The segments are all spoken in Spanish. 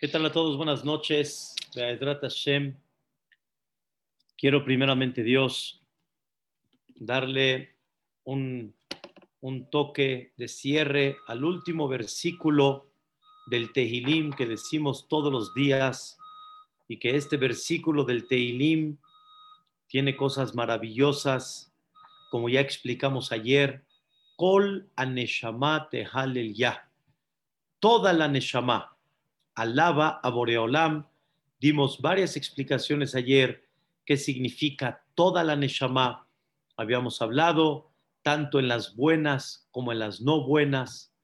¿Qué tal a todos? Buenas noches. Quiero primeramente Dios darle un, un toque de cierre al último versículo del Tehilim que decimos todos los días y que este versículo del Tehilim tiene cosas maravillosas, como ya explicamos ayer, Kol aneshama tehalel ya. Toda la neshama alaba a Boreolam. Dimos varias explicaciones ayer qué significa toda la neshama. Habíamos hablado tanto en las buenas como en las no buenas.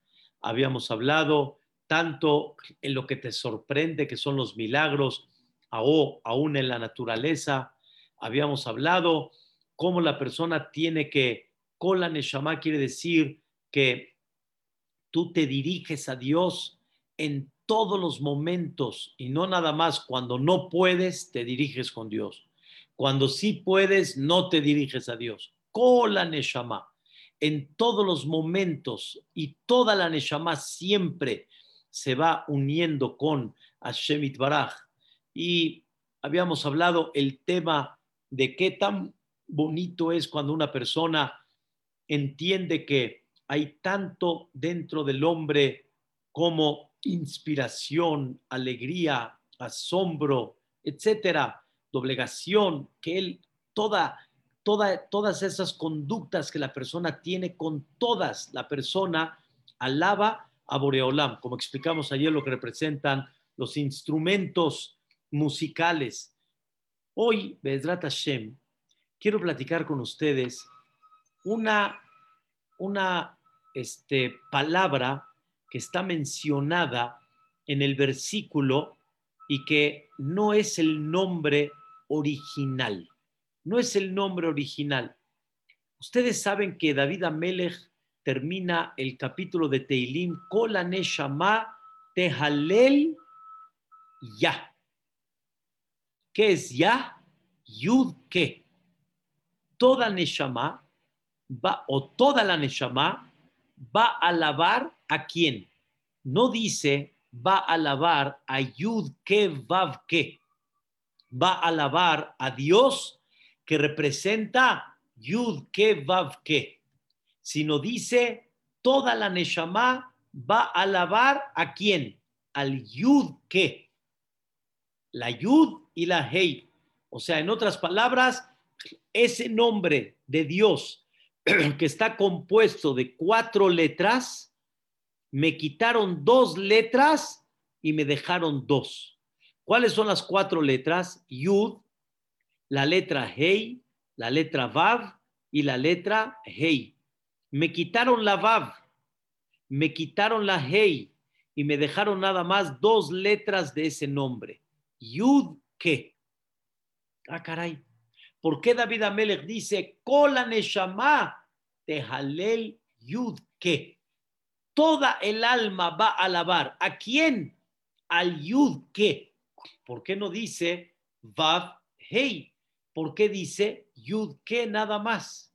Habíamos hablado tanto en lo que te sorprende, que son los milagros, o aún en la naturaleza. Habíamos hablado cómo la persona tiene que, con la neshama quiere decir que tú te diriges a Dios en todos los momentos y no nada más cuando no puedes, te diriges con Dios. Cuando sí puedes, no te diriges a Dios. Con la Neshama, en todos los momentos y toda la Neshama siempre se va uniendo con Hashem Baraj. Y habíamos hablado el tema de qué tan bonito es cuando una persona entiende que hay tanto dentro del hombre como inspiración, alegría, asombro, etcétera, doblegación, que él, toda, toda, todas esas conductas que la persona tiene con todas, la persona alaba a Boreolam, como explicamos ayer lo que representan los instrumentos musicales. Hoy, Bezrat Hashem, quiero platicar con ustedes una, una este, palabra que está mencionada en el versículo y que no es el nombre original. No es el nombre original. Ustedes saben que David Amelech termina el capítulo de Teilim, Kola Neshama Tehalel Ya. ¿Qué es Ya? Yud ¿qué? Toda Neshama va, o toda la Neshama va a alabar a quién. No dice va a alabar a Yud que Vav. Va a alabar a Dios que representa Yud que. Sino dice toda la Neshama va a alabar a quién. Al Yud que. La Yud y la Hei. O sea, en otras palabras, ese nombre de Dios que está compuesto de cuatro letras, me quitaron dos letras y me dejaron dos. ¿Cuáles son las cuatro letras? Yud, la letra Hei, la letra Vav y la letra Hei. Me quitaron la Vav, me quitaron la Hei y me dejaron nada más dos letras de ese nombre. Yud, ¿qué? Ah, caray. ¿Por qué David Amelech dice, Kola Neshama Tehalel Yud que? Toda el alma va a alabar. ¿A quién? Al Yud que. ¿Por qué no dice Vav Hey? ¿Por qué dice Yud que nada más?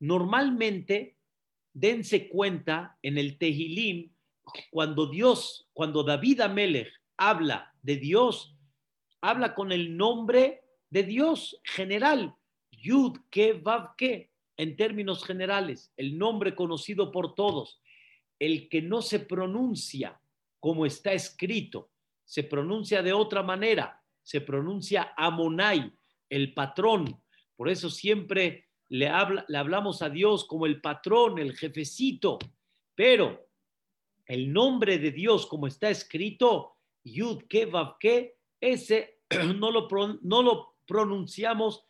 Normalmente, dense cuenta en el Tehilim, cuando Dios, cuando David Amelech habla de Dios, habla con el nombre de Dios general, Yud que, en términos generales, el nombre conocido por todos, el que no se pronuncia como está escrito, se pronuncia de otra manera, se pronuncia Amonai, el patrón. Por eso siempre le, habla, le hablamos a Dios como el patrón, el jefecito, pero el nombre de Dios como está escrito, Yud que Vav ese no lo, no lo pronunciamos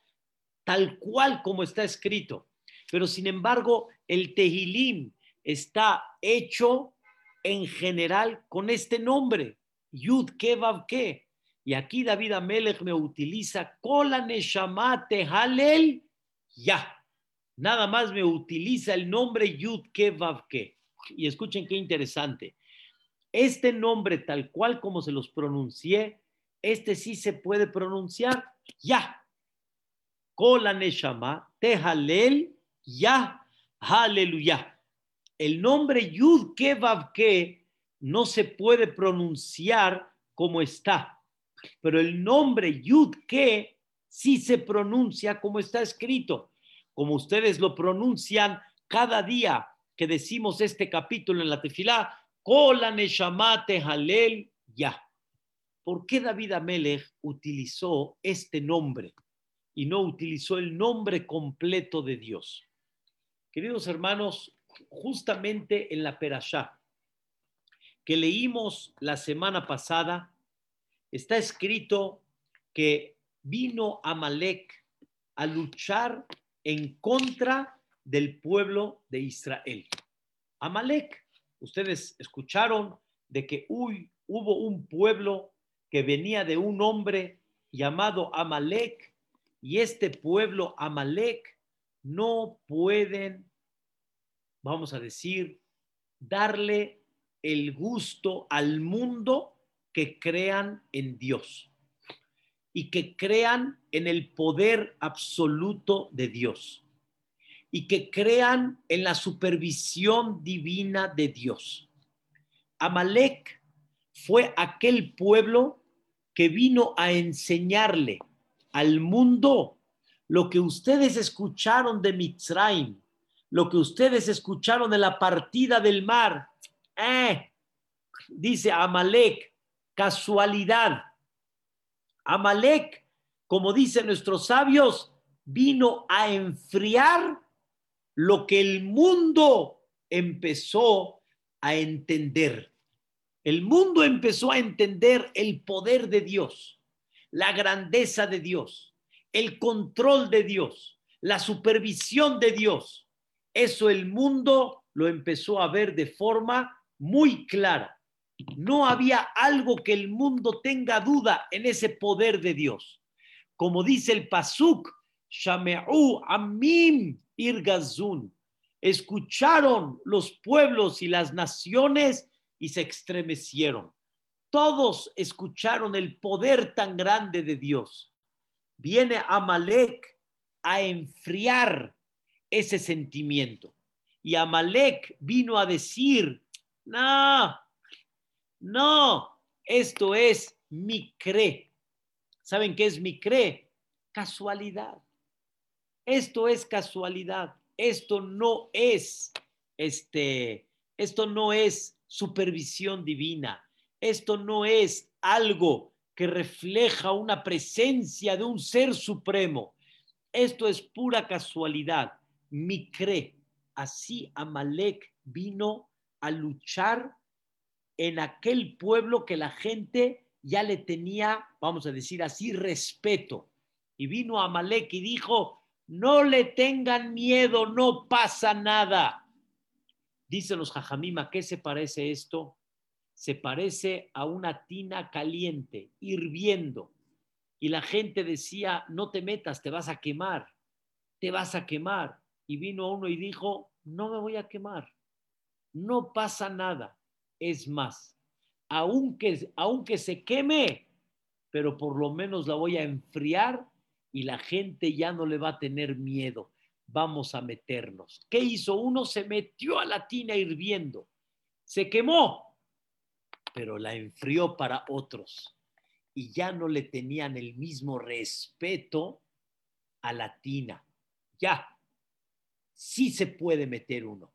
tal cual como está escrito. Pero sin embargo, el Tehilim está hecho en general con este nombre, Yud Kevav Ke. Y aquí David Amelech me utiliza Kola Neshama Tehalel Ya. Nada más me utiliza el nombre Yud Kevav Ke. Y escuchen qué interesante. Este nombre, tal cual como se los pronuncié, este sí se puede pronunciar ya. Kola Neshama, Tehalel, ya, aleluya. El nombre Yud Kevav Ke no se puede pronunciar como está, pero el nombre Yud que sí se pronuncia como está escrito, como ustedes lo pronuncian cada día que decimos este capítulo en la tefilá, Kola Neshamate Halel Ya. ¿Por qué David Amelech utilizó este nombre y no utilizó el nombre completo de Dios? Queridos hermanos, justamente en la Perashá que leímos la semana pasada, está escrito que vino Amalek a luchar en contra del pueblo de Israel. Amalek, ustedes escucharon de que hubo un pueblo que venía de un hombre llamado Amalek y este pueblo Amalek no pueden, vamos a decir, darle el gusto al mundo que crean en Dios y que crean en el poder absoluto de Dios y que crean en la supervisión divina de Dios. Amalek fue aquel pueblo que vino a enseñarle al mundo lo que ustedes escucharon de Mitzrayim, lo que ustedes escucharon de la partida del mar. Eh, dice Amalek, casualidad. Amalek, como dicen nuestros sabios, vino a enfriar lo que el mundo empezó a entender. El mundo empezó a entender el poder de Dios, la grandeza de Dios, el control de Dios, la supervisión de Dios. Eso el mundo lo empezó a ver de forma muy clara. No había algo que el mundo tenga duda en ese poder de Dios. Como dice el Pasuk, Shame'u Amim Irgazun. Escucharon los pueblos y las naciones y se estremecieron. Todos escucharon el poder tan grande de Dios. Viene Amalek a enfriar ese sentimiento. Y Amalek vino a decir, no, no, esto es mi cre. ¿Saben qué es mi cre? Casualidad. Esto es casualidad. Esto no es este, esto no es supervisión divina. Esto no es algo que refleja una presencia de un ser supremo. Esto es pura casualidad. Mi cre. Así Amalek vino a luchar en aquel pueblo que la gente ya le tenía, vamos a decir así, respeto. Y vino Amalek y dijo, no le tengan miedo, no pasa nada. Dicen los jajamima, ¿qué se parece esto? Se parece a una tina caliente, hirviendo. Y la gente decía, no te metas, te vas a quemar, te vas a quemar. Y vino uno y dijo, no me voy a quemar, no pasa nada es más. Aunque, aunque se queme, pero por lo menos la voy a enfriar y la gente ya no le va a tener miedo. Vamos a meternos. ¿Qué hizo? Uno se metió a la tina hirviendo. Se quemó, pero la enfrió para otros. Y ya no le tenían el mismo respeto a la tina. Ya, sí se puede meter uno.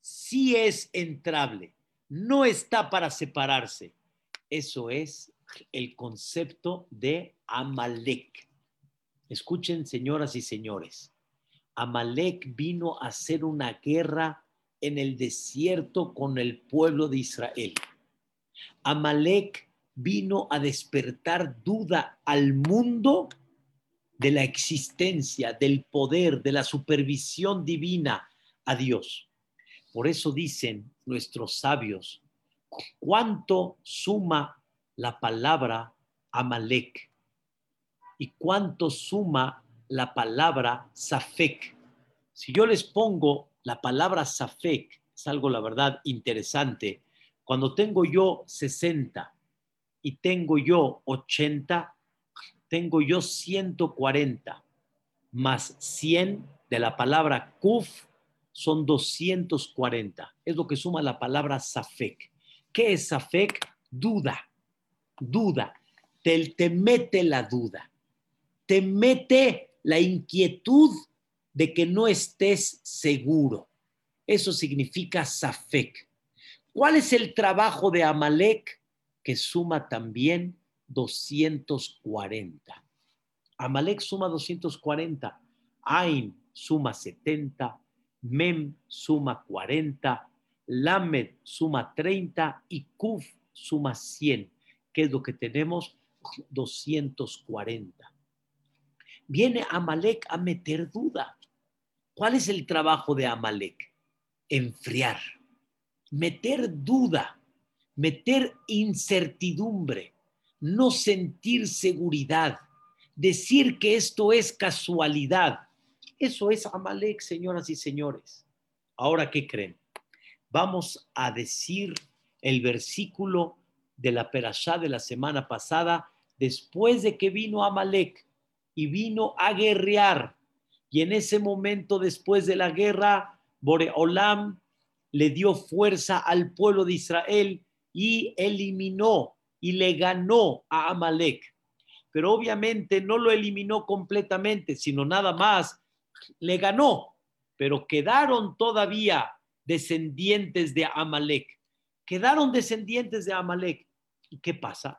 Sí es entrable no está para separarse. Eso es el concepto de Amalek. Escuchen, señoras y señores, Amalek vino a hacer una guerra en el desierto con el pueblo de Israel. Amalek vino a despertar duda al mundo de la existencia, del poder, de la supervisión divina a Dios. Por eso dicen nuestros sabios cuánto suma la palabra Amalek y cuánto suma la palabra Safek. Si yo les pongo la palabra Safek, es algo, la verdad, interesante. Cuando tengo yo 60 y tengo yo 80, tengo yo 140 más 100 de la palabra Kuf son 240. Es lo que suma la palabra Safek. ¿Qué es Safek? Duda. duda, te, te mete la duda, te mete la inquietud de que no estés seguro. Eso significa Safek. ¿Cuál es el trabajo de Amalek? Que suma también 240. Amalek suma 240. Ain suma 70. Mem suma 40. Lamed suma 30 y Kuf suma 100, que es lo que tenemos 240. Viene Amalek a meter duda. ¿Cuál es el trabajo de Amalek? Enfriar, meter duda, meter incertidumbre, no sentir seguridad, decir que esto es casualidad. Eso es Amalek, señoras y señores. Ahora, ¿qué creen? Vamos a decir el versículo de la Perashá de la semana pasada, después de que vino Amalek y vino a guerrear. Y en ese momento, después de la guerra, Boreolam le dio fuerza al pueblo de Israel y eliminó y le ganó a Amalek. Pero obviamente no lo eliminó completamente, sino nada más le ganó. Pero quedaron todavía descendientes de Amalek. Quedaron descendientes de Amalek. ¿Y qué pasa?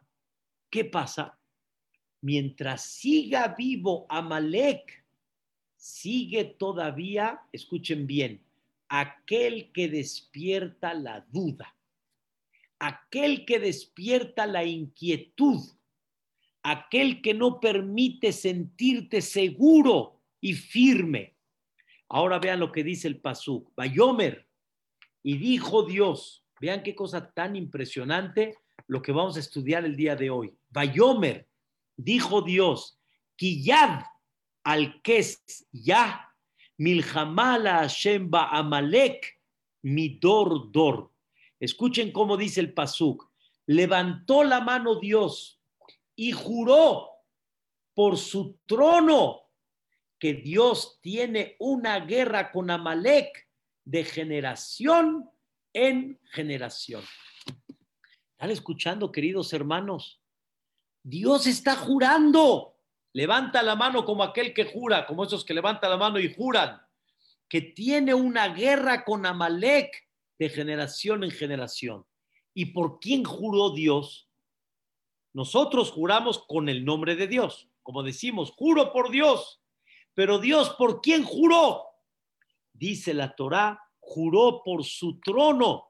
¿Qué pasa? Mientras siga vivo Amalek, sigue todavía, escuchen bien, aquel que despierta la duda, aquel que despierta la inquietud, aquel que no permite sentirte seguro y firme. Ahora vean lo que dice el Pasuk. Bayomer, y dijo Dios, vean qué cosa tan impresionante lo que vamos a estudiar el día de hoy. Bayomer, dijo Dios, Kiyad al kes ya, milhamala Hashem amalek, midor dor. Escuchen cómo dice el Pasuk. Levantó la mano Dios y juró por su trono que Dios tiene una guerra con Amalek de generación en generación. ¿Están escuchando, queridos hermanos? Dios está jurando. Levanta la mano como aquel que jura, como esos que levantan la mano y juran, que tiene una guerra con Amalek de generación en generación. ¿Y por quién juró Dios? Nosotros juramos con el nombre de Dios, como decimos, juro por Dios. Pero Dios, ¿por quién juró? dice la Torá, juró por su trono.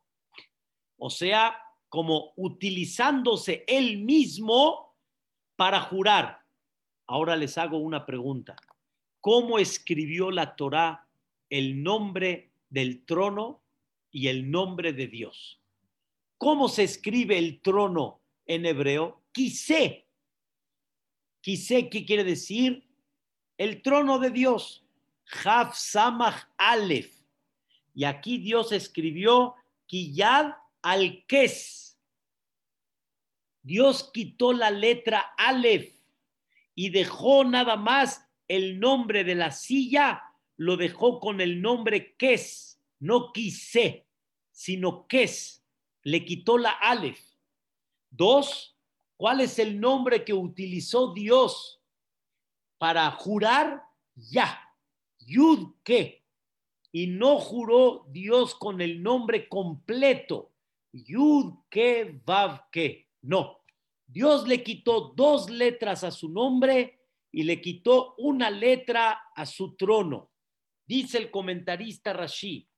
O sea, como utilizándose él mismo para jurar. Ahora les hago una pregunta. ¿Cómo escribió la Torá el nombre del trono y el nombre de Dios? ¿Cómo se escribe el trono en hebreo? Quise. Quise, ¿qué quiere decir? El trono de Dios. Haf Samach Aleph. Y aquí Dios escribió Kiyad al Kes. Dios quitó la letra Aleph y dejó nada más el nombre de la silla, lo dejó con el nombre Kes, no quise, sino Kes. Le quitó la Aleph. Dos, ¿cuál es el nombre que utilizó Dios para jurar? Ya. Yud que, y no juró Dios con el nombre completo, Yud que, Vav que, no. Dios le quitó dos letras a su nombre y le quitó una letra a su trono. Dice el comentarista Rashi,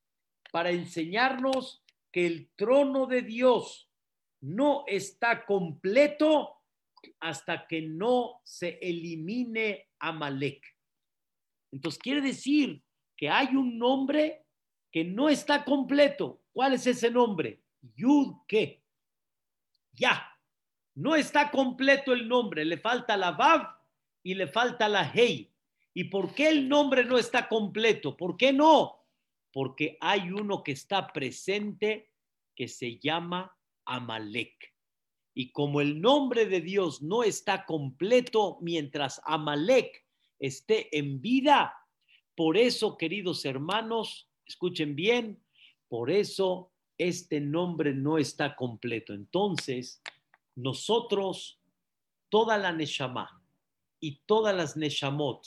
para enseñarnos que el trono de Dios no está completo hasta que no se elimine Amalek. Entonces quiere decir que hay un nombre que no está completo. ¿Cuál es ese nombre? Yud que. Ya. No está completo el nombre. Le falta la Vav y le falta la Hei. ¿Y por qué el nombre no está completo? ¿Por qué no? Porque hay uno que está presente que se llama Amalek. Y como el nombre de Dios no está completo mientras Amalek esté en vida. Por eso, queridos hermanos, escuchen bien, por eso este nombre no está completo. Entonces, nosotros, toda la Neshama y todas las Neshamot,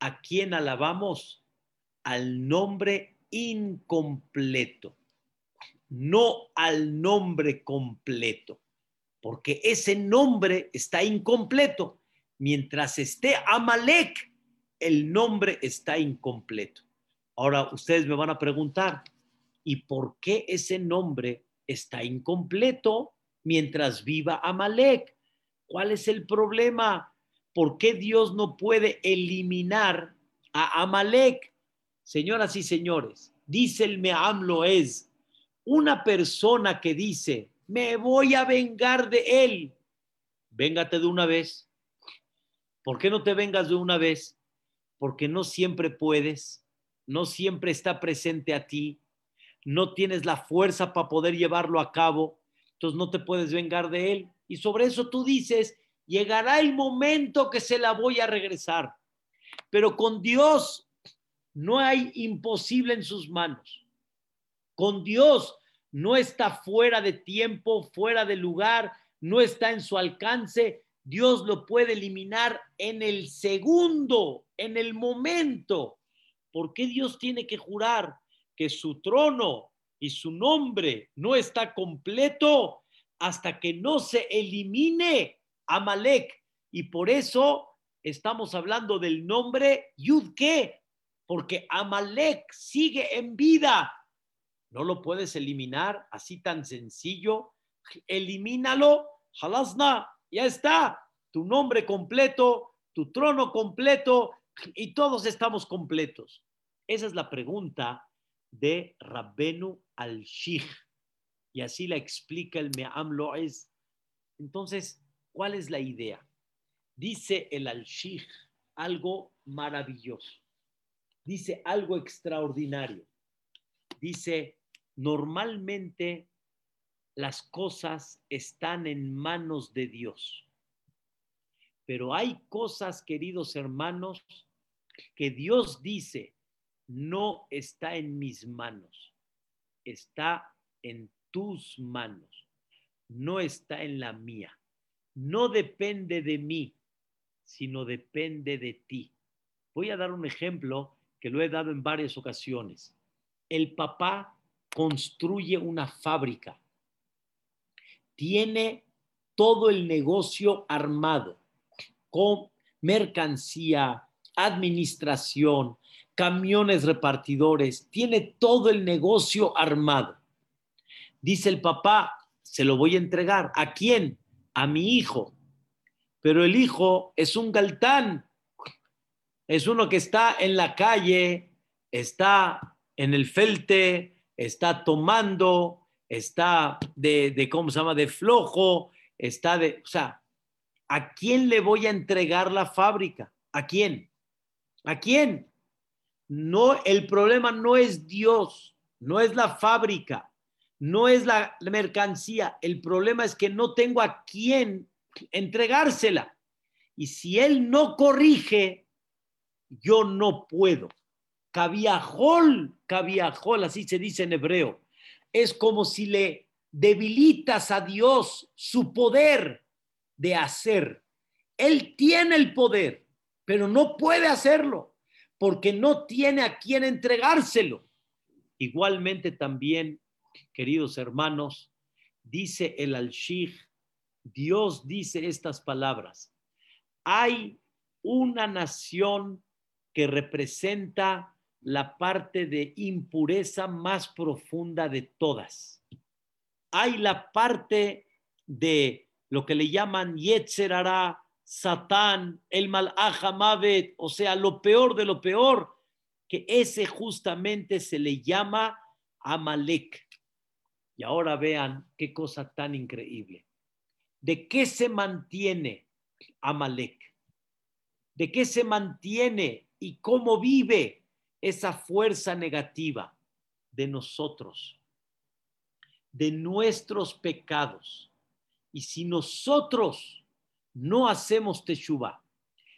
¿a quién alabamos? Al nombre incompleto, no al nombre completo, porque ese nombre está incompleto. Mientras esté Amalek, el nombre está incompleto. Ahora ustedes me van a preguntar, ¿y por qué ese nombre está incompleto mientras viva Amalek? ¿Cuál es el problema? ¿Por qué Dios no puede eliminar a Amalek? Señoras y señores, dice el Meamlo es una persona que dice, me voy a vengar de él. Véngate de una vez. ¿Por qué no te vengas de una vez? Porque no siempre puedes, no siempre está presente a ti, no tienes la fuerza para poder llevarlo a cabo, entonces no te puedes vengar de él. Y sobre eso tú dices, llegará el momento que se la voy a regresar. Pero con Dios no hay imposible en sus manos. Con Dios no está fuera de tiempo, fuera de lugar, no está en su alcance. Dios lo puede eliminar en el segundo, en el momento. ¿Por qué Dios tiene que jurar que su trono y su nombre no está completo hasta que no se elimine Amalek? Y por eso estamos hablando del nombre Yudke, porque Amalek sigue en vida. No lo puedes eliminar así tan sencillo. Elimínalo, halasna, ya está. Tu nombre completo, tu trono completo y todos estamos completos. Esa es la pregunta de Rabbenu al-Shich. Y así la explica el Me'am Loez. Entonces, ¿cuál es la idea? Dice el al-Shich algo maravilloso. Dice algo extraordinario. Dice, normalmente las cosas están en manos de Dios. Pero hay cosas, queridos hermanos, que Dios dice, no está en mis manos, está en tus manos, no está en la mía. No depende de mí, sino depende de ti. Voy a dar un ejemplo que lo he dado en varias ocasiones. El papá construye una fábrica, tiene todo el negocio armado, con mercancía, administración, camiones repartidores, tiene todo el negocio armado. Dice el papá, se lo voy a entregar. ¿A quién? A mi hijo. Pero el hijo es un galtán, es uno que está en la calle, está en el felte, está tomando, está de, de, ¿cómo se llama?, de flojo, está de, o sea, ¿a quién le voy a entregar la fábrica? ¿A quién? ¿A quién? No, el problema no es Dios, no es la fábrica, no es la mercancía. El problema es que no tengo a quién entregársela. Y si él no corrige, yo no puedo. Cabiajol, cabiajol, así se dice en hebreo. Es como si le debilitas a Dios su poder de hacer. Él tiene el poder, pero no puede hacerlo porque no tiene a quién entregárselo. Igualmente también, queridos hermanos, dice el al Dios dice estas palabras. Hay una nación que representa la parte de impureza más profunda de todas. Hay la parte de lo que le llaman Yetzerara, Satán, el Malach o sea, lo peor de lo peor, que ese justamente se le llama Amalek. Y ahora vean qué cosa tan increíble. ¿De qué se mantiene Amalek? ¿De qué se mantiene y cómo vive esa fuerza negativa de nosotros? De nuestros pecados. Y si nosotros no hacemos teshuva,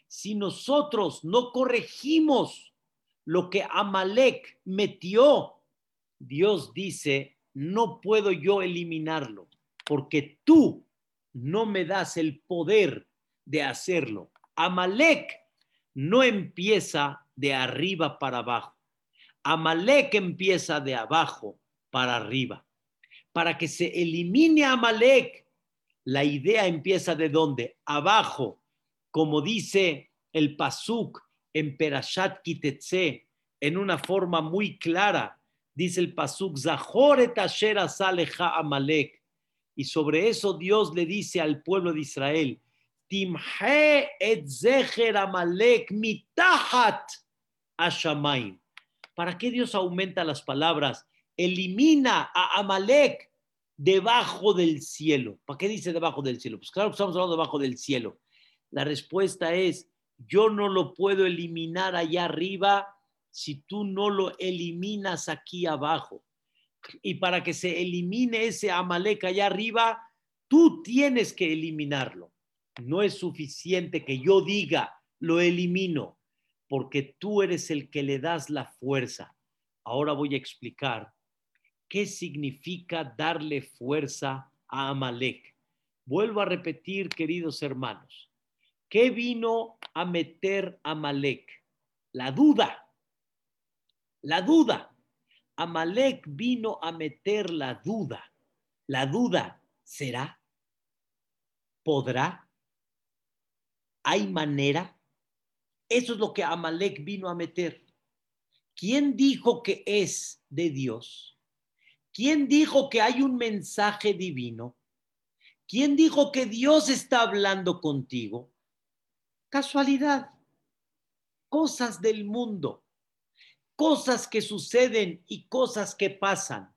si nosotros no corregimos lo que Amalek metió, Dios dice, no puedo yo eliminarlo, porque tú no me das el poder de hacerlo. Amalek no empieza de arriba para abajo. Amalek empieza de abajo para arriba. Para que se elimine Amalek, la idea empieza de dónde? Abajo, como dice el Pasuk en Perashat Kitetse, en una forma muy clara. Dice el Pasuk, Zahoret Asher Saleja Amalek. Y sobre eso Dios le dice al pueblo de Israel, Timhe et zecher Amalek mitahat ashamayim. ¿Para qué Dios aumenta las palabras? Elimina a Amalek debajo del cielo. ¿Para qué dice debajo del cielo? Pues claro estamos hablando debajo del cielo. La respuesta es, yo no lo puedo eliminar allá arriba si tú no lo eliminas aquí abajo. Y para que se elimine ese Amalek allá arriba, tú tienes que eliminarlo. No es suficiente que yo diga, lo elimino, porque tú eres el que le das la fuerza. Ahora voy a explicar qué significa darle fuerza a Amalek. Vuelvo a repetir, queridos hermanos, ¿qué vino a meter Amalek? La duda. La duda. Amalek vino a meter la duda. La duda, ¿será? ¿Podrá? ¿Hay manera? Eso es lo que Amalek vino a meter. ¿Quién dijo que es de Dios? ¿Quién dijo que hay un mensaje divino? ¿Quién dijo que Dios está hablando contigo? Casualidad. Cosas del mundo. Cosas que suceden y cosas que pasan.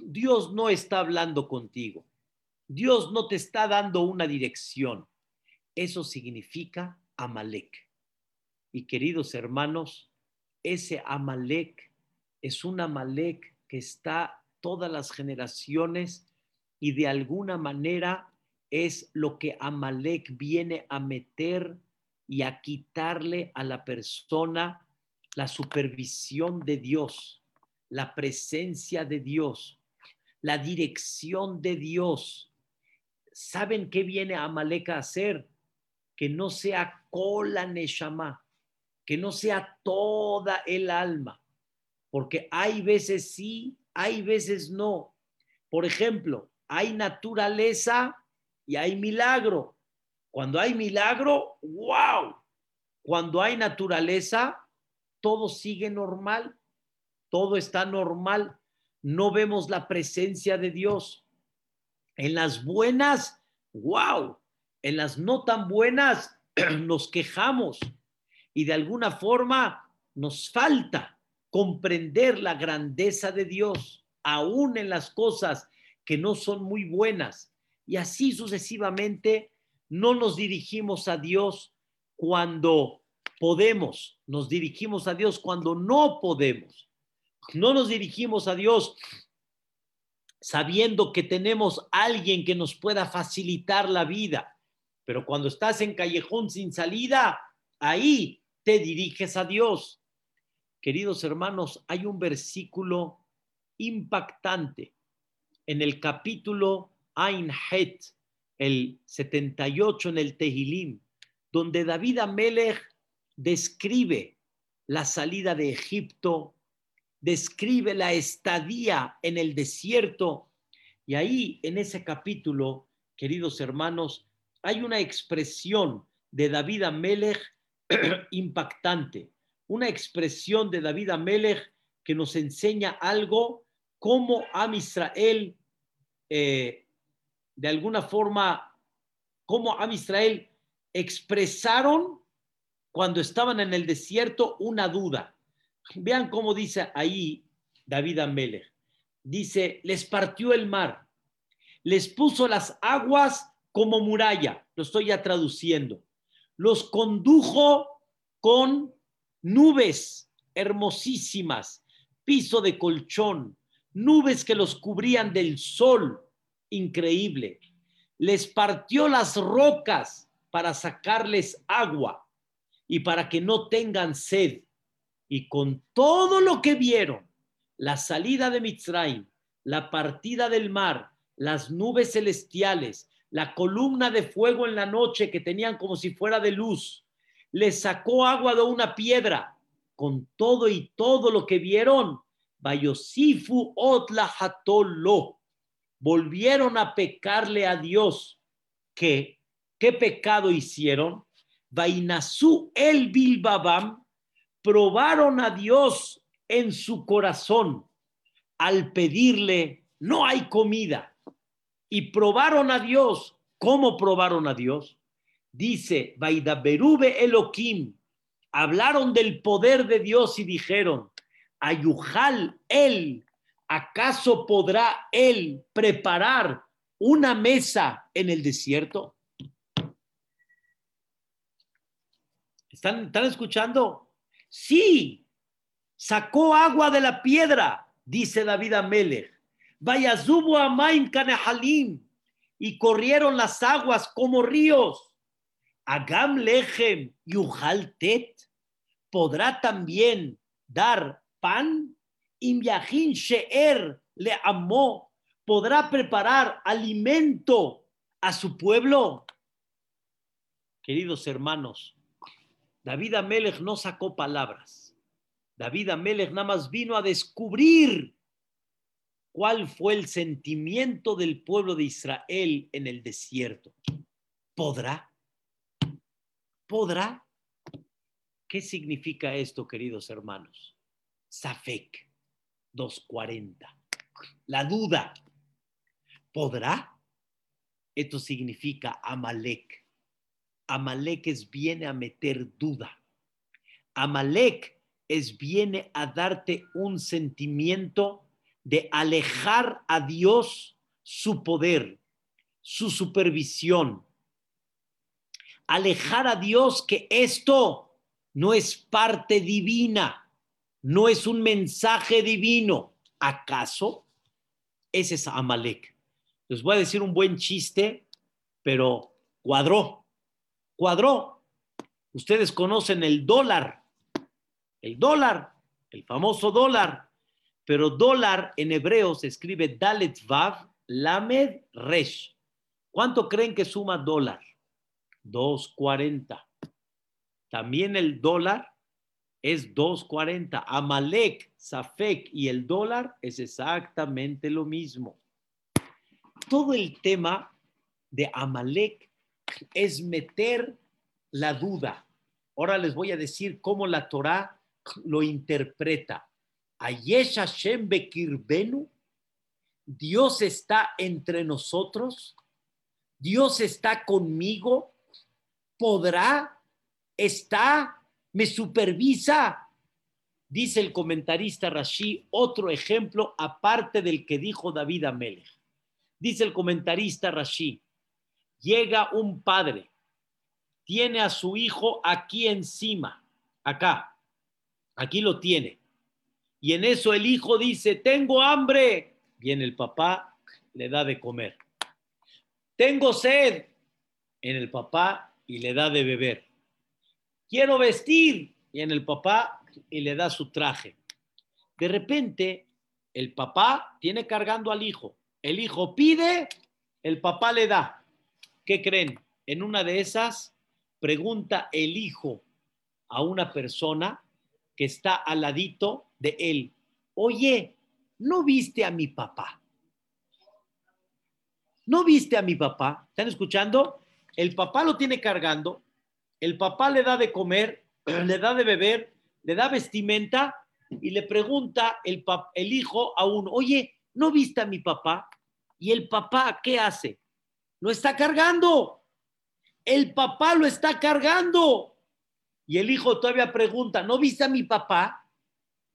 Dios no está hablando contigo. Dios no te está dando una dirección. Eso significa Amalek. Y queridos hermanos, ese Amalek es un Amalek que está todas las generaciones y de alguna manera es lo que Amalek viene a meter y a quitarle a la persona la supervisión de Dios, la presencia de Dios, la dirección de Dios. ¿Saben qué viene Amalek a hacer? que no sea cola neshama, que no sea toda el alma, porque hay veces sí, hay veces no. Por ejemplo, hay naturaleza y hay milagro. Cuando hay milagro, wow. Cuando hay naturaleza, todo sigue normal, todo está normal. No vemos la presencia de Dios. En las buenas, wow en las no tan buenas nos quejamos y de alguna forma nos falta comprender la grandeza de Dios, aún en las cosas que no son muy buenas. Y así sucesivamente no nos dirigimos a Dios cuando podemos, nos dirigimos a Dios cuando no podemos. No nos dirigimos a Dios sabiendo que tenemos alguien que nos pueda facilitar la vida pero cuando estás en callejón sin salida, ahí te diriges a Dios. Queridos hermanos, hay un versículo impactante en el capítulo Ein Het, el 78 en el Tehilim, donde David Amelech describe la salida de Egipto, describe la estadía en el desierto. Y ahí, en ese capítulo, queridos hermanos, hay una expresión de David Amelech impactante, una expresión de David Amelech que nos enseña algo como Am Israel, eh, de alguna forma, cómo Am Israel expresaron cuando estaban en el desierto una duda. Vean cómo dice ahí David Amelech. Dice, les partió el mar, les puso las aguas como muralla, lo estoy ya traduciendo. Los condujo con nubes hermosísimas, piso de colchón, nubes que los cubrían del sol, increíble. Les partió las rocas para sacarles agua y para que no tengan sed. Y con todo lo que vieron, la salida de Mitzrayim, la partida del mar, las nubes celestiales, la columna de fuego en la noche que tenían como si fuera de luz, les sacó agua de una piedra, con todo y todo lo que vieron, Bayosifu Otla Hatolo, volvieron a pecarle a Dios. ¿Qué? ¿Qué pecado hicieron? Vainazú el Bilbabam, probaron a Dios en su corazón al pedirle, no hay comida. Y probaron a Dios. ¿Cómo probaron a Dios? Dice, Vaidaberube Elohim, hablaron del poder de Dios y dijeron, Ayujal él, ¿acaso podrá él preparar una mesa en el desierto? ¿Están, ¿Están escuchando? Sí, sacó agua de la piedra, dice David Amelech. Vaya zubo a Maim Kanehalim y corrieron las aguas como ríos. Agam Lechem Yuhaltet podrá también dar pan. Imyahin Sheer le amó, podrá preparar alimento a su pueblo. Queridos hermanos, David Amelech no sacó palabras. David Amelech nada más vino a descubrir cuál fue el sentimiento del pueblo de Israel en el desierto. ¿Podrá? ¿Podrá? ¿Qué significa esto, queridos hermanos? Safek 240. La duda. ¿Podrá? Esto significa Amalek. Amalek es viene a meter duda. Amalek es viene a darte un sentimiento de alejar a Dios su poder, su supervisión. Alejar a Dios que esto no es parte divina no es un mensaje divino. ¿Acaso? Ese es Amalek. Les voy a decir un buen chiste, pero cuadró. Cuadró. Ustedes conocen el dólar. El dólar, el famoso dólar. Pero dólar en hebreo se escribe Dalet Vav Lamed Resh. ¿Cuánto creen que suma dólar? 2.40. También el dólar es 2.40. Amalek, Safek y el dólar es exactamente lo mismo. Todo el tema de Amalek es meter la duda. Ahora les voy a decir cómo la Torah lo interpreta. Ayesh Hashem Bekirbenu, Dios está entre nosotros, Dios está conmigo, podrá, está me supervisa. Dice el comentarista Rashi, otro ejemplo aparte del que dijo David Amelech. Dice el comentarista Rashi, llega un padre, tiene a su hijo aquí encima, acá, aquí lo tiene. Y en eso el hijo dice, tengo hambre. Viene el papá, le da de comer. Tengo sed. En el papá y le da de beber quiero vestir. Y en el papá y le da su traje. De repente, el papá tiene cargando al hijo. El hijo pide, el papá le da. ¿Qué creen? En una de esas, pregunta el hijo a una persona que está al ladito de él. Oye, ¿no viste a mi papá? ¿No viste a mi papá? ¿Están escuchando? El papá lo tiene cargando, el papá le da de comer, le da de beber, le da vestimenta y le pregunta el, el hijo a uno, oye, ¿no viste a mi papá? Y el papá, ¿qué hace? Lo está cargando. El papá lo está cargando. Y el hijo todavía pregunta, ¿no viste a mi papá?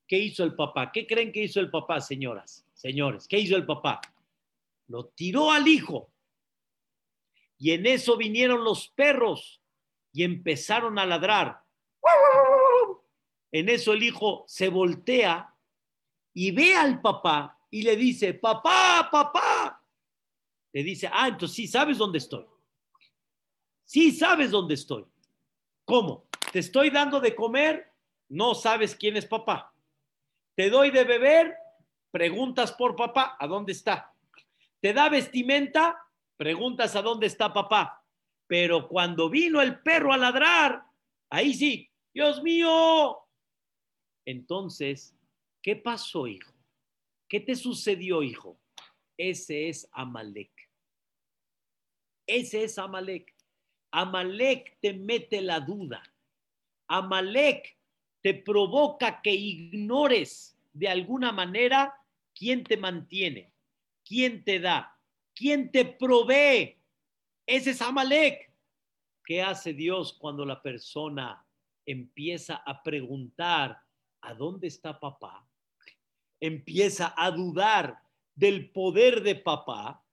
¿Qué hizo el papá? ¿Qué creen que hizo el papá, señoras? Señores, ¿qué hizo el papá? Lo tiró al hijo. Y en eso vinieron los perros y empezaron a ladrar. En eso el hijo se voltea y ve al papá y le dice, papá, papá. Le dice, ah, entonces sí sabes dónde estoy. Sí sabes dónde estoy. ¿Cómo? Te estoy dando de comer, no sabes quién es papá. Te doy de beber, preguntas por papá, ¿a dónde está? Te da vestimenta, preguntas a dónde está papá. Pero cuando vino el perro a ladrar, ahí sí, Dios mío. Entonces, ¿qué pasó, hijo? ¿Qué te sucedió, hijo? Ese es Amalek. Ese es Amalek. Amalek te mete la duda. Amalek te provoca que ignores de alguna manera quién te mantiene, quién te da, quién te provee. Ese es Amalek. ¿Qué hace Dios cuando la persona empieza a preguntar a dónde está papá? Empieza a dudar del poder de papá,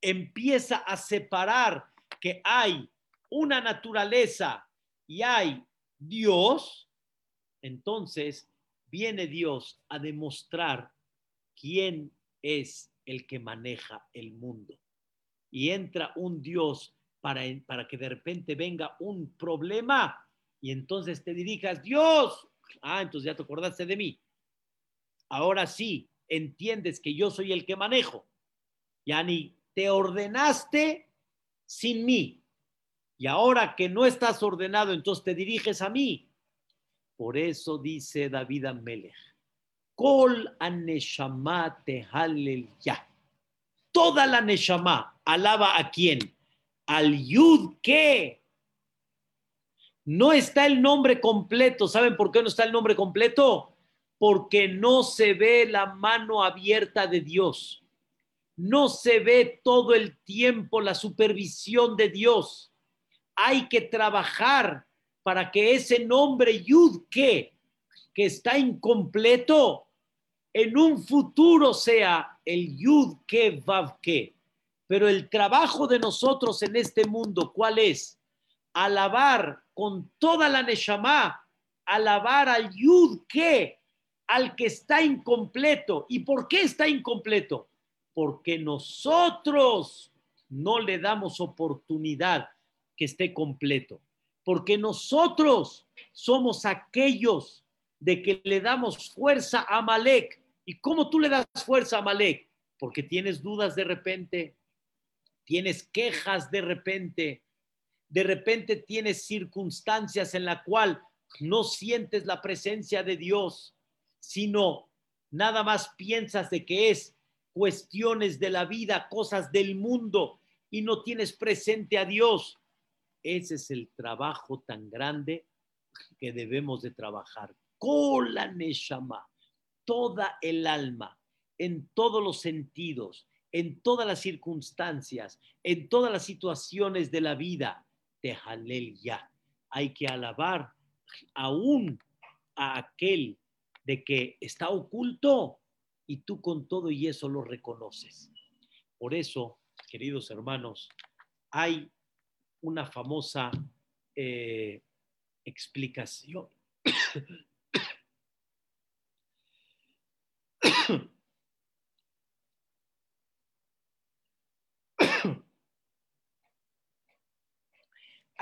empieza a separar que hay una naturaleza y hay Dios, entonces viene Dios a demostrar quién es el que maneja el mundo. Y entra un Dios para, para que de repente venga un problema y entonces te dirijas, Dios, ah, entonces ya te acordaste de mí. Ahora sí, entiendes que yo soy el que manejo. Ya ni te ordenaste sin mí. Y ahora que no estás ordenado, entonces te diriges a mí. Por eso dice David Amelech, Kol aneshama ya. Toda la neshama alaba a quién? Al yud que. No está el nombre completo. ¿Saben por qué no está el nombre completo? Porque no se ve la mano abierta de Dios. No se ve todo el tiempo la supervisión de Dios. Hay que trabajar para que ese nombre Yud que está incompleto, en un futuro sea el Yud que Vav que. Pero el trabajo de nosotros en este mundo, ¿cuál es? Alabar con toda la Neshama, alabar al Yud que, al que está incompleto. ¿Y por qué está incompleto? Porque nosotros no le damos oportunidad que esté completo porque nosotros somos aquellos de que le damos fuerza a Malek. ¿Y cómo tú le das fuerza a Malek? Porque tienes dudas de repente, tienes quejas de repente, de repente tienes circunstancias en la cual no sientes la presencia de Dios, sino nada más piensas de que es cuestiones de la vida, cosas del mundo y no tienes presente a Dios. Ese es el trabajo tan grande que debemos de trabajar. Con la Neshama, toda el alma, en todos los sentidos, en todas las circunstancias, en todas las situaciones de la vida, de Halel ya. Hay que alabar aún a aquel de que está oculto y tú con todo y eso lo reconoces. Por eso, queridos hermanos, hay una famosa eh, explicación.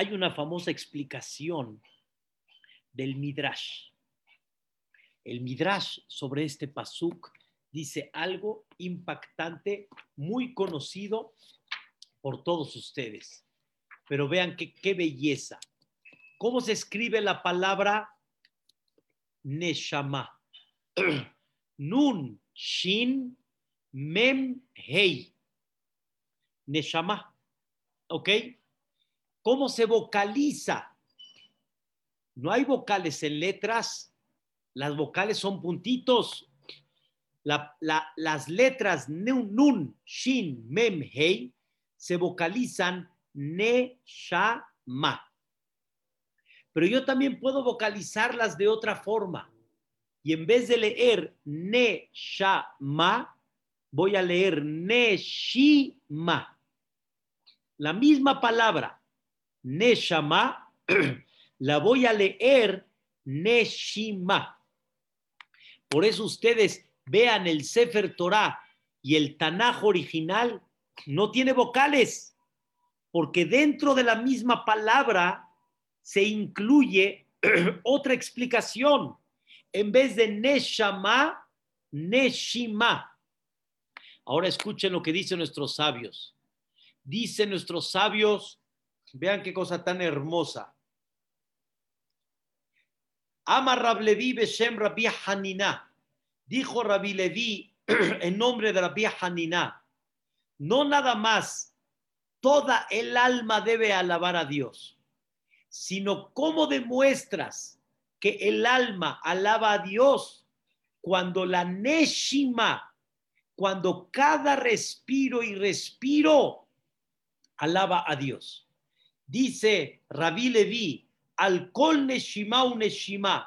Hay una famosa explicación del Midrash. El Midrash sobre este pasuk dice algo impactante, muy conocido por todos ustedes pero vean qué, belleza. ¿Cómo se escribe la palabra Neshama? Nun, Shin, Mem, Hei. Neshama. ¿Ok? ¿Cómo se vocaliza? No hay vocales en letras. Las vocales son puntitos. las letras Nun, Shin, Mem, Hei se vocalizan Neshama. Pero yo también puedo vocalizarlas de otra forma. Y en vez de leer Neshama, voy a leer Neshima. La misma palabra, Neshama, la voy a leer Neshima. Por eso ustedes vean el Sefer Torah y el Tanaj original, no tiene vocales porque dentro de la misma palabra se incluye otra explicación. En vez de Neshama, Neshima. Ahora escuchen lo que dicen nuestros sabios. Dicen nuestros sabios, vean qué cosa tan hermosa. Ama Rablevi Beshem Rabbi Hanina. Dijo Rabbi Levi en nombre de Rabbi Hanina. No nada más toda el alma debe alabar a Dios, sino cómo demuestras que el alma alaba a Dios cuando la Neshima, cuando cada respiro y respiro alaba a Dios. Dice Rabbi Levi, al kol neshima un neshima,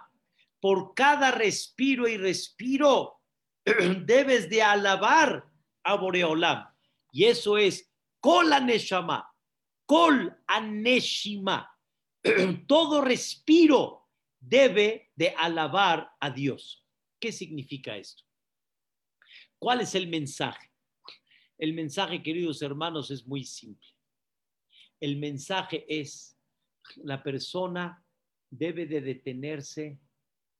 por cada respiro y respiro debes de alabar a Boreolam. Y eso es kol aneshama, kol aneshima. Todo respiro debe de alabar a Dios. ¿Qué significa esto? ¿Cuál es el mensaje? El mensaje, queridos hermanos, es muy simple. El mensaje es la persona debe de detenerse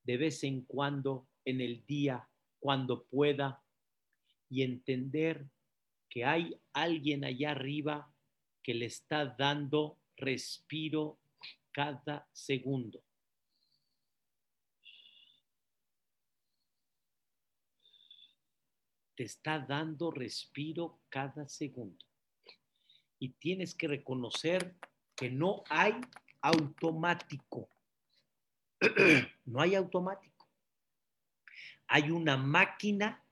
de vez en cuando en el día, cuando pueda, y entender que hay alguien allá arriba que le está dando respiro cada segundo. Te está dando respiro cada segundo. Y tienes que reconocer que no hay automático. No hay automático. Hay una máquina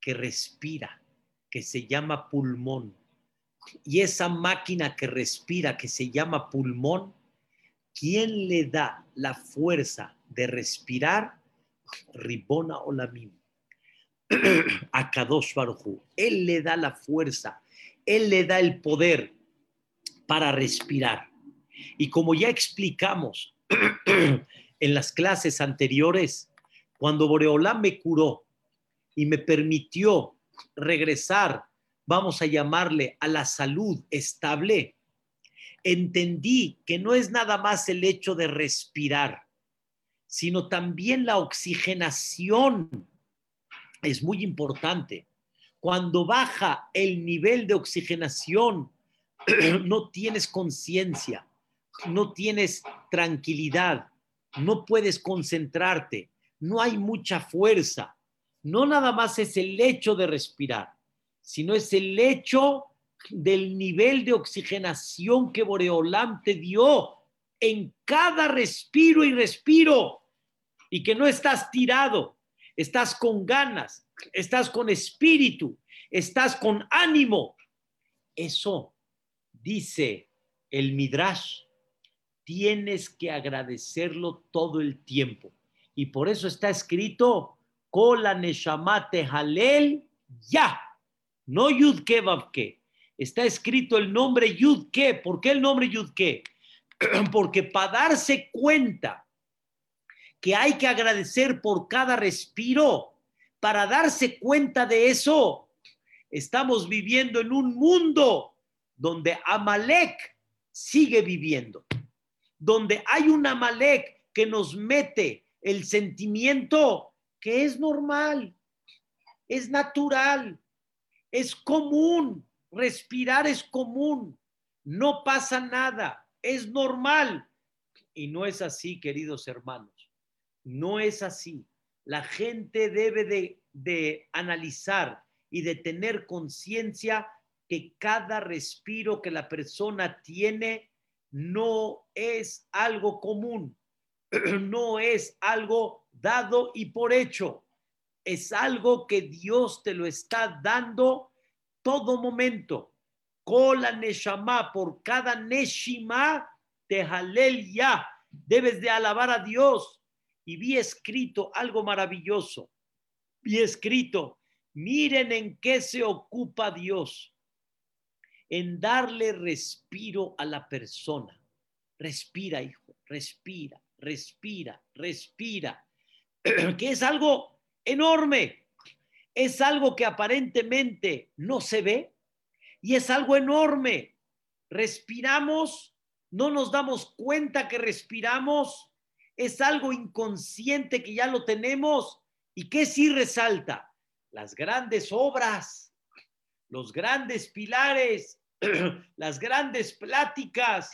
que respira, que se llama pulmón. Y esa máquina que respira, que se llama pulmón, ¿quién le da la fuerza de respirar? Ribona o la misma. A Kadosh Baruj Él le da la fuerza, Él le da el poder para respirar. Y como ya explicamos en las clases anteriores, cuando Boreolán me curó y me permitió regresar, vamos a llamarle a la salud estable, entendí que no es nada más el hecho de respirar, sino también la oxigenación es muy importante. Cuando baja el nivel de oxigenación, no tienes conciencia, no tienes tranquilidad, no puedes concentrarte, no hay mucha fuerza. No nada más es el hecho de respirar, sino es el hecho del nivel de oxigenación que Boreolam te dio en cada respiro y respiro y que no estás tirado, estás con ganas, estás con espíritu, estás con ánimo. Eso dice el Midrash, tienes que agradecerlo todo el tiempo. Y por eso está escrito, Kola Neshamate Halel Ya, no Yudke Babke. Está escrito el nombre Yudke. ¿Por qué el nombre Yudke? Porque para darse cuenta que hay que agradecer por cada respiro, para darse cuenta de eso, estamos viviendo en un mundo donde Amalek sigue viviendo, donde hay un Amalek que nos mete el sentimiento que es normal, es natural, es común, respirar es común, no pasa nada, es normal. Y no es así, queridos hermanos, no es así. La gente debe de, de analizar y de tener conciencia que cada respiro que la persona tiene no es algo común, no es algo dado y por hecho, es algo que Dios te lo está dando todo momento. Kola Neshama, por cada Neshima, te halel ya, debes de alabar a Dios. Y vi escrito algo maravilloso. Vi escrito, miren en qué se ocupa Dios en darle respiro a la persona. Respira, hijo, respira, respira, respira, que es algo enorme, es algo que aparentemente no se ve y es algo enorme. Respiramos, no nos damos cuenta que respiramos, es algo inconsciente que ya lo tenemos. Y que sí resalta las grandes obras, los grandes pilares las grandes pláticas,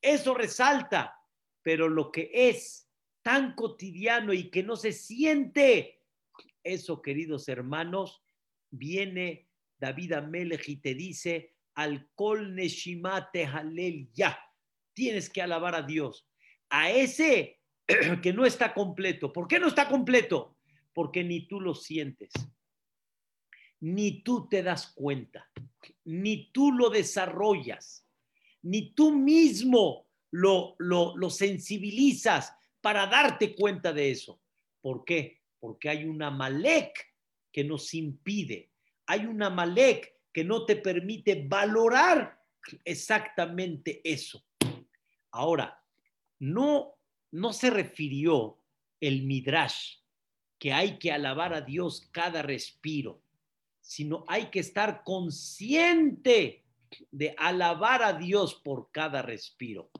eso resalta, pero lo que es tan cotidiano y que no se siente, eso, queridos hermanos, viene David Amelech y te dice, al kol neshimate halel ya, tienes que alabar a Dios. A ese que no está completo. ¿Por qué no está completo? Porque ni tú lo sientes, ni tú te das cuenta, ni tú lo desarrollas, ni tú mismo lo, lo, sensibilizas para darte cuenta de eso. ¿Por qué? Porque hay una malek que nos impide, hay una malek que no te permite valorar exactamente eso. Ahora, no, no se refirió el Midrash que hay que alabar a Dios cada respiro, sino hay que estar consciente de alabar a Dios por cada respiro.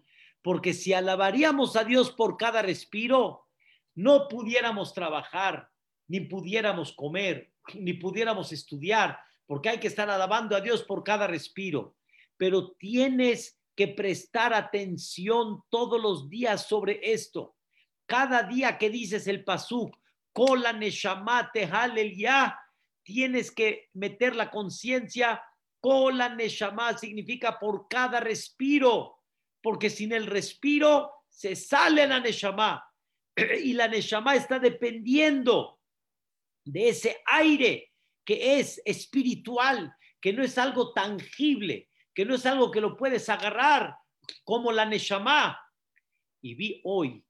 Porque si alabaríamos a Dios por cada respiro, no pudiéramos trabajar, ni pudiéramos comer, ni pudiéramos estudiar, porque hay que estar alabando a Dios por cada respiro. Pero tienes que prestar atención todos los días sobre esto. Cada día que dices el pasuk, kola neshamate tienes que meter la conciencia. Kola neshama significa por cada respiro, porque sin el respiro se sale la neshama y la neshama está dependiendo de ese aire que es espiritual, que no es algo tangible, que no es algo que lo puedes agarrar como la Neshama. Y vi hoy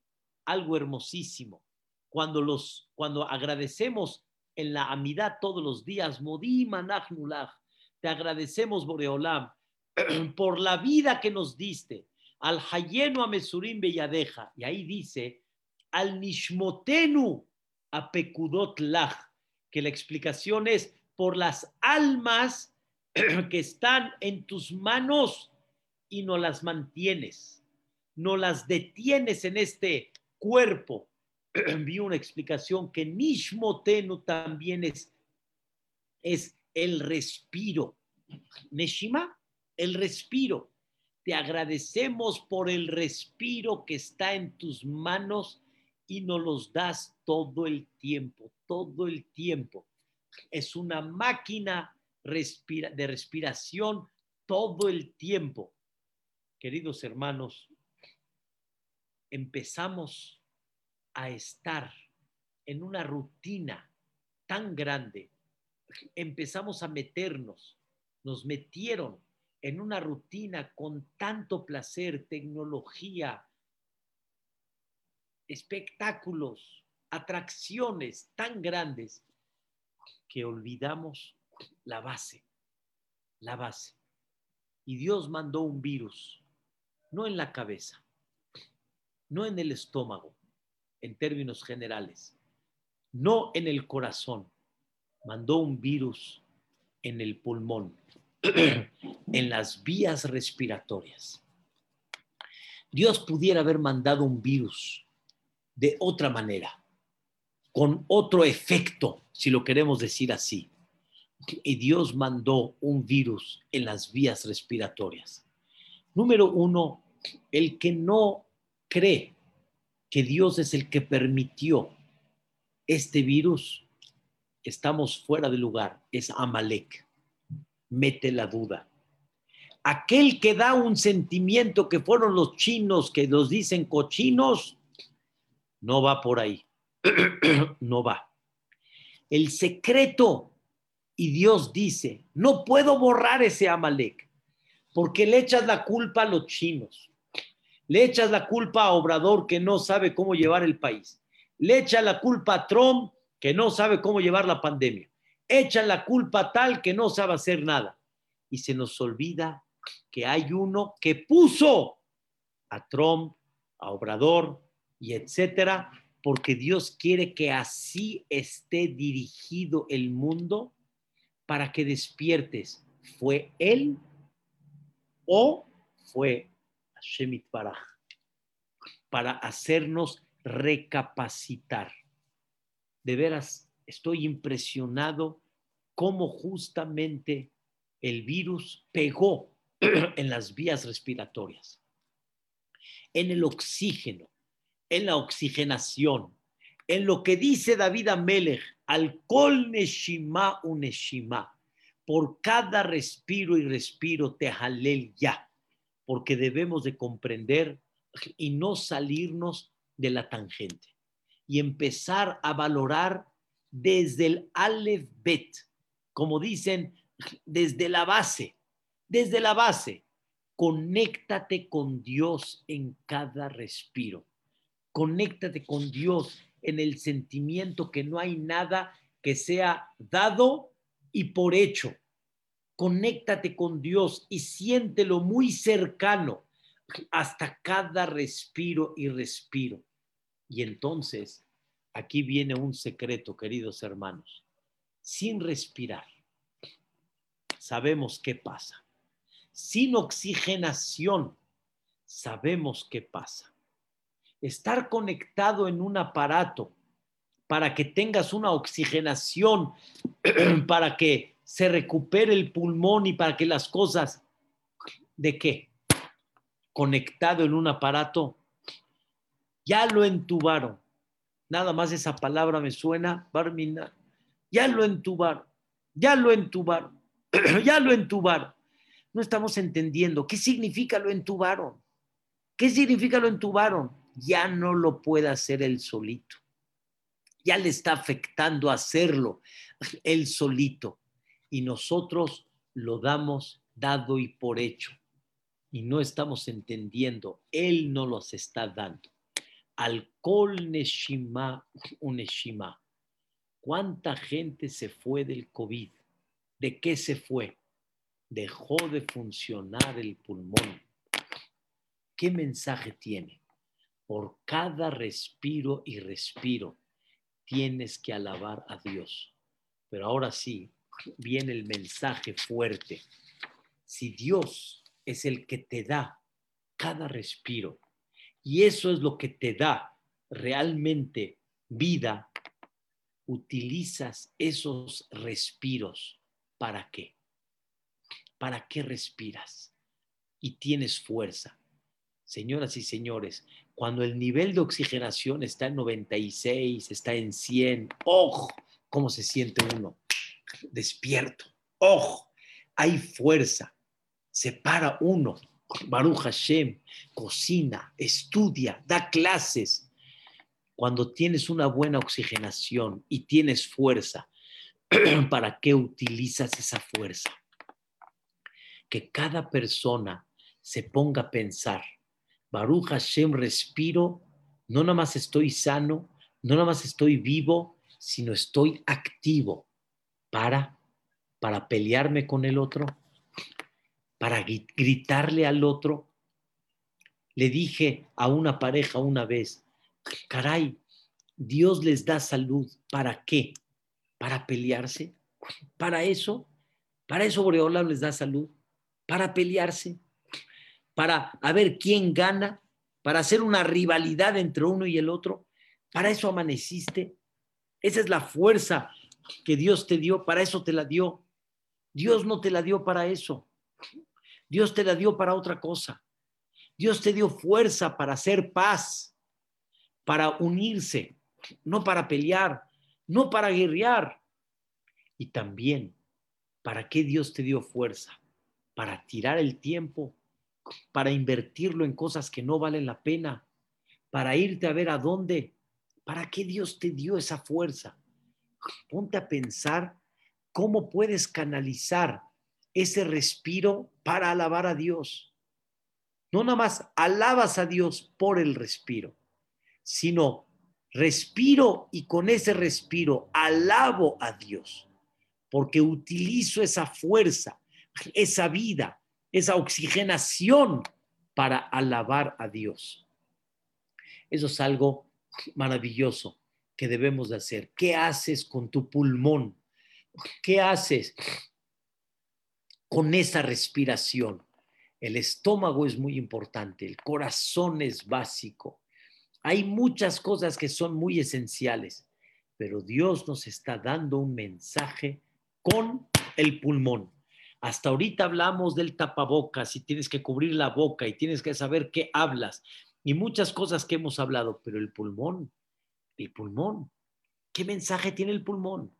algo hermosísimo. Cuando, los, cuando agradecemos en la amidad todos los días, Modim te agradecemos, Boreolam, por la vida que nos diste. Al Hayenu Amesurim Belladeja. Y ahí dice, al Nishmotenu Apekudot Lach, que la explicación es por las almas que están en tus manos y no las mantienes, no las detienes en este cuerpo. Vi una explicación que Nishmotenu también es, es el respiro. Neshima, el respiro. Te agradecemos por el respiro que está en tus manos y nos los das todo el tiempo, todo el tiempo. Es una máquina de respiración todo el tiempo. Queridos hermanos, empezamos a estar en una rutina tan grande, empezamos a meternos, nos metieron en una rutina con tanto placer, tecnología, espectáculos, atracciones tan grandes que olvidamos la base, la base. Y Dios mandó un virus, no en la cabeza, no en el estómago, en términos generales, no en el corazón, mandó un virus en el pulmón, en las vías respiratorias. Dios pudiera haber mandado un virus de otra manera, con otro efecto, si lo queremos decir así y Dios mandó un virus en las vías respiratorias. Número uno, el que no cree que Dios es el que permitió este virus, estamos fuera de lugar, es Amalek. Mete la duda. Aquel que da un sentimiento que fueron los chinos que los dicen cochinos, no va por ahí. no va. El secreto y Dios dice, no puedo borrar ese Amalek, porque le echas la culpa a los chinos, le echas la culpa a Obrador que no sabe cómo llevar el país, le echas la culpa a Trump que no sabe cómo llevar la pandemia, echan la culpa a tal que no sabe hacer nada. Y se nos olvida que hay uno que puso a Trump, a Obrador y etcétera, porque Dios quiere que así esté dirigido el mundo para que despiertes, ¿fue él o fue Shemit Baraj? Para hacernos recapacitar. De veras, estoy impresionado cómo justamente el virus pegó en las vías respiratorias, en el oxígeno, en la oxigenación, en lo que dice David Amelech, alcohol neshima uneshima, por cada respiro y respiro te jalel ya, porque debemos de comprender y no salirnos de la tangente y empezar a valorar desde el Aleph Bet, como dicen, desde la base, desde la base. Conéctate con Dios en cada respiro. Conéctate con Dios en el sentimiento que no hay nada que sea dado y por hecho. Conéctate con Dios y siéntelo muy cercano hasta cada respiro y respiro. Y entonces, aquí viene un secreto, queridos hermanos. Sin respirar, sabemos qué pasa. Sin oxigenación, sabemos qué pasa. Estar conectado en un aparato para que tengas una oxigenación, para que se recupere el pulmón y para que las cosas, ¿de qué? Conectado en un aparato, ya lo entubaron. Nada más esa palabra me suena, Barmina. Ya lo entubaron, ya lo entubaron, ya lo entubaron. No estamos entendiendo qué significa lo entubaron. ¿Qué significa lo entubaron? Ya no lo puede hacer él solito. Ya le está afectando hacerlo él solito y nosotros lo damos dado y por hecho y no estamos entendiendo, Él no los está dando. Alcohol Neshima Uneshima. ¿Cuánta gente se fue del COVID? ¿De qué se fue? Dejó de funcionar el pulmón. ¿Qué mensaje tiene? Por cada respiro y respiro tienes que alabar a Dios. Pero ahora sí, viene el mensaje fuerte. Si Dios es el que te da cada respiro y eso es lo que te da realmente vida, utilizas esos respiros. ¿Para qué? ¿Para qué respiras? Y tienes fuerza. Señoras y señores, cuando el nivel de oxigenación está en 96, está en 100, ¡ojo! ¿Cómo se siente uno? despierto. Ojo, hay fuerza. Se para uno. Baruch Hashem, cocina, estudia, da clases. Cuando tienes una buena oxigenación y tienes fuerza, ¿para qué utilizas esa fuerza? Que cada persona se ponga a pensar, Baruch Hashem, respiro, no nada más estoy sano, no nada más estoy vivo, sino estoy activo para, para pelearme con el otro, para gritarle al otro. Le dije a una pareja una vez, caray, Dios les da salud, ¿para qué? ¿Para pelearse? ¿Para eso? ¿Para eso Boreola les da salud? ¿Para pelearse? ¿Para ver quién gana? ¿Para hacer una rivalidad entre uno y el otro? ¿Para eso amaneciste? Esa es la fuerza que Dios te dio, para eso te la dio. Dios no te la dio para eso. Dios te la dio para otra cosa. Dios te dio fuerza para hacer paz, para unirse, no para pelear, no para guerrear. Y también, ¿para qué Dios te dio fuerza? Para tirar el tiempo, para invertirlo en cosas que no valen la pena, para irte a ver a dónde. ¿Para qué Dios te dio esa fuerza? ponte a pensar cómo puedes canalizar ese respiro para alabar a Dios. No nada más alabas a Dios por el respiro, sino respiro y con ese respiro alabo a Dios, porque utilizo esa fuerza, esa vida, esa oxigenación para alabar a Dios. Eso es algo maravilloso que debemos de hacer. ¿Qué haces con tu pulmón? ¿Qué haces con esa respiración? El estómago es muy importante, el corazón es básico. Hay muchas cosas que son muy esenciales, pero Dios nos está dando un mensaje con el pulmón. Hasta ahorita hablamos del tapabocas y tienes que cubrir la boca y tienes que saber qué hablas y muchas cosas que hemos hablado, pero el pulmón, el pulmón, ¿qué mensaje tiene el pulmón?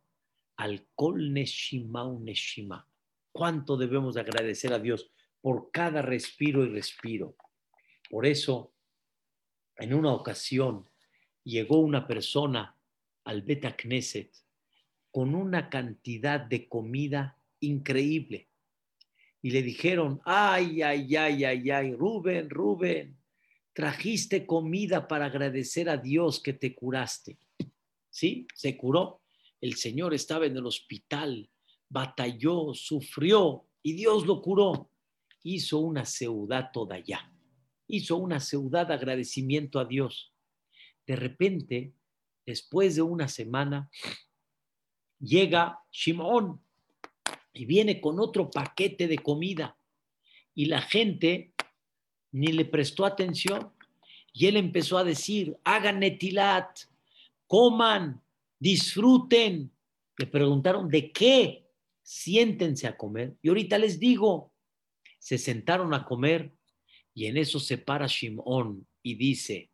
Alcohol neshima neshima. ¿Cuánto debemos agradecer a Dios por cada respiro y respiro? Por eso, en una ocasión, llegó una persona al Beta Knesset con una cantidad de comida increíble. Y le dijeron, ay, ay, ay, ay, ay, Rubén, Rubén, trajiste comida para agradecer a Dios que te curaste. ¿Sí? Se curó. El Señor estaba en el hospital, batalló, sufrió y Dios lo curó. Hizo una ciudad toda allá. Hizo una ciudad de agradecimiento a Dios. De repente, después de una semana, llega Shimón y viene con otro paquete de comida. Y la gente ni le prestó atención. Y él empezó a decir, hagan netilat, coman, disfruten. Le preguntaron, ¿de qué? Siéntense a comer. Y ahorita les digo, se sentaron a comer y en eso se para Shimón y dice,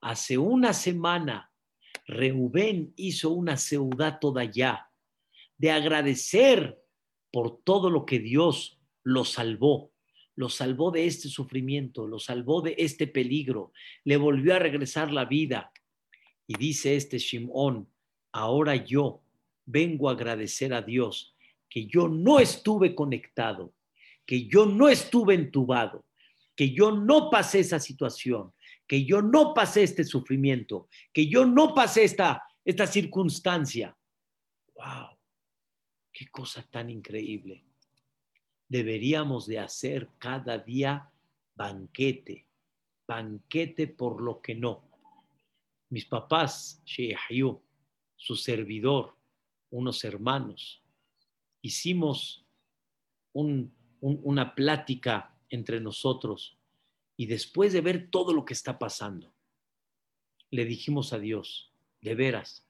hace una semana Reubén hizo una ciudad toda allá de agradecer por todo lo que Dios lo salvó, lo salvó de este sufrimiento, lo salvó de este peligro, le volvió a regresar la vida. Y dice este Shimón, ahora yo vengo a agradecer a Dios que yo no estuve conectado, que yo no estuve entubado, que yo no pasé esa situación, que yo no pasé este sufrimiento, que yo no pasé esta, esta circunstancia. ¡Wow! ¡Qué cosa tan increíble! Deberíamos de hacer cada día banquete, banquete por lo que no. Mis papás, Sheikh su servidor, unos hermanos, hicimos una plática entre nosotros y después de ver todo lo que está pasando, le dijimos a Dios, de veras,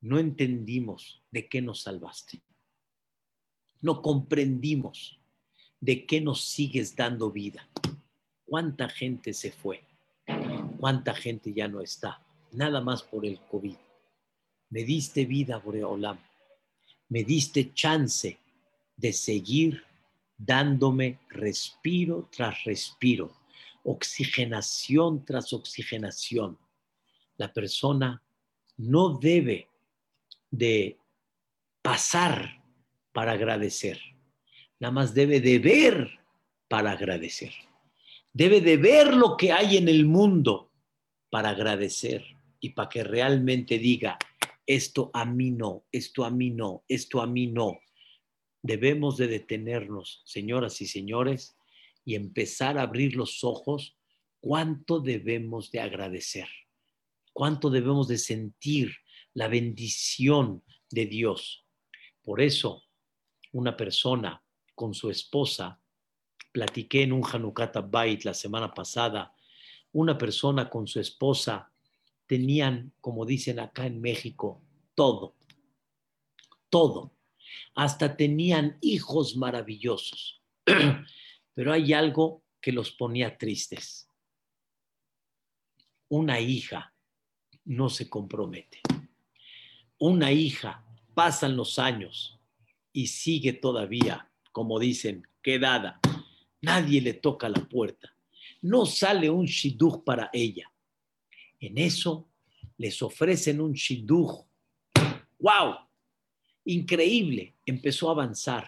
no entendimos de qué nos salvaste. No comprendimos de qué nos sigues dando vida. ¿Cuánta gente se fue? ¿Cuánta gente ya no está? Nada más por el COVID. Me diste vida, Boreolam. Me diste chance de seguir dándome respiro tras respiro oxigenación tras oxigenación. La persona no debe de pasar para agradecer, nada más debe de ver para agradecer. Debe de ver lo que hay en el mundo para agradecer y para que realmente diga, esto a mí no, esto a mí no, esto a mí no. Debemos de detenernos, señoras y señores, y empezar a abrir los ojos, cuánto debemos de agradecer, cuánto debemos de sentir la bendición de Dios. Por eso, una persona con su esposa, platiqué en un Hanukata Bait la semana pasada, una persona con su esposa tenían, como dicen acá en México, todo, todo. Hasta tenían hijos maravillosos. pero hay algo que los ponía tristes. Una hija no se compromete. Una hija, pasan los años y sigue todavía, como dicen, quedada. Nadie le toca la puerta. No sale un shidduch para ella. En eso les ofrecen un shidduch. ¡Wow! Increíble. Empezó a avanzar.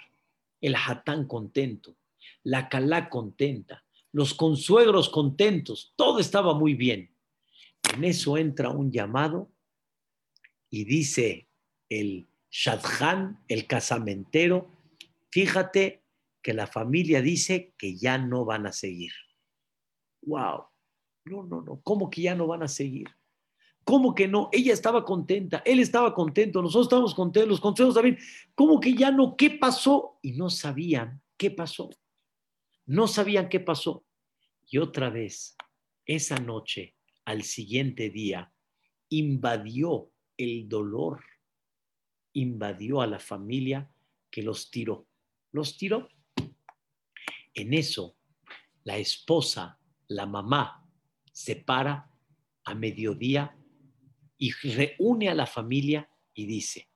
El hatán contento la calá contenta, los consuegros contentos, todo estaba muy bien. En eso entra un llamado y dice el Shadchan, el casamentero, fíjate que la familia dice que ya no van a seguir. ¡Wow! No, no, no, ¿cómo que ya no van a seguir? ¿Cómo que no? Ella estaba contenta, él estaba contento, nosotros estábamos contentos, los consejos también. ¿Cómo que ya no? ¿Qué pasó? Y no sabían qué pasó. No sabían qué pasó. Y otra vez, esa noche, al siguiente día, invadió el dolor, invadió a la familia que los tiró. Los tiró. En eso, la esposa, la mamá, se para a mediodía y reúne a la familia y dice,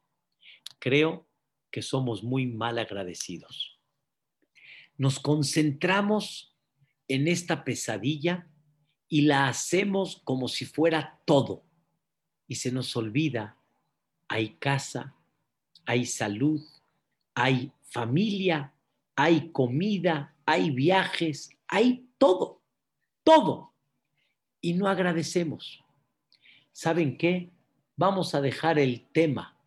creo que somos muy mal agradecidos. Nos concentramos en esta pesadilla y la hacemos como si fuera todo. Y se nos olvida, hay casa, hay salud, hay familia, hay comida, hay viajes, hay todo, todo. Y no agradecemos. ¿Saben qué? Vamos a dejar el tema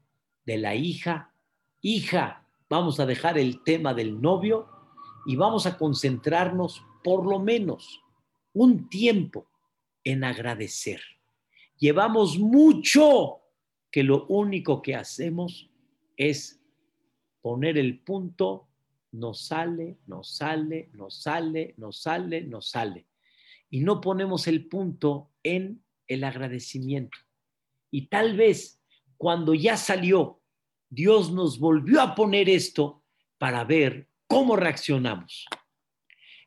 de la hija, hija, vamos a dejar el tema del novio y vamos a concentrarnos por lo menos un tiempo en agradecer. Llevamos mucho que lo único que hacemos es poner el punto, nos sale, nos sale, nos sale, nos sale, nos sale. Y no ponemos el punto en el agradecimiento. Y tal vez cuando ya salió, Dios nos volvió a poner esto para ver cómo reaccionamos.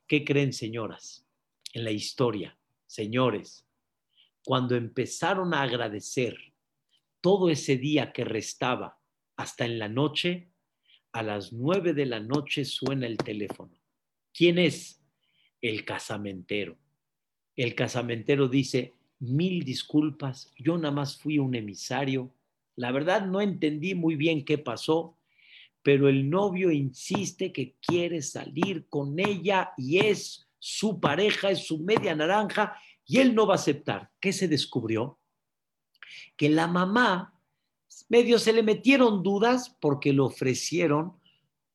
¿Qué creen, señoras? en la historia, señores, cuando empezaron a agradecer todo ese día que restaba hasta en la noche, a las nueve de la noche suena el teléfono. ¿Quién es? El casamentero. El casamentero dice, mil disculpas, yo nada más fui un emisario. La verdad no entendí muy bien qué pasó, pero el novio insiste que quiere salir con ella y es su pareja es su media naranja y él no va a aceptar. ¿Qué se descubrió? Que la mamá, medio se le metieron dudas porque le ofrecieron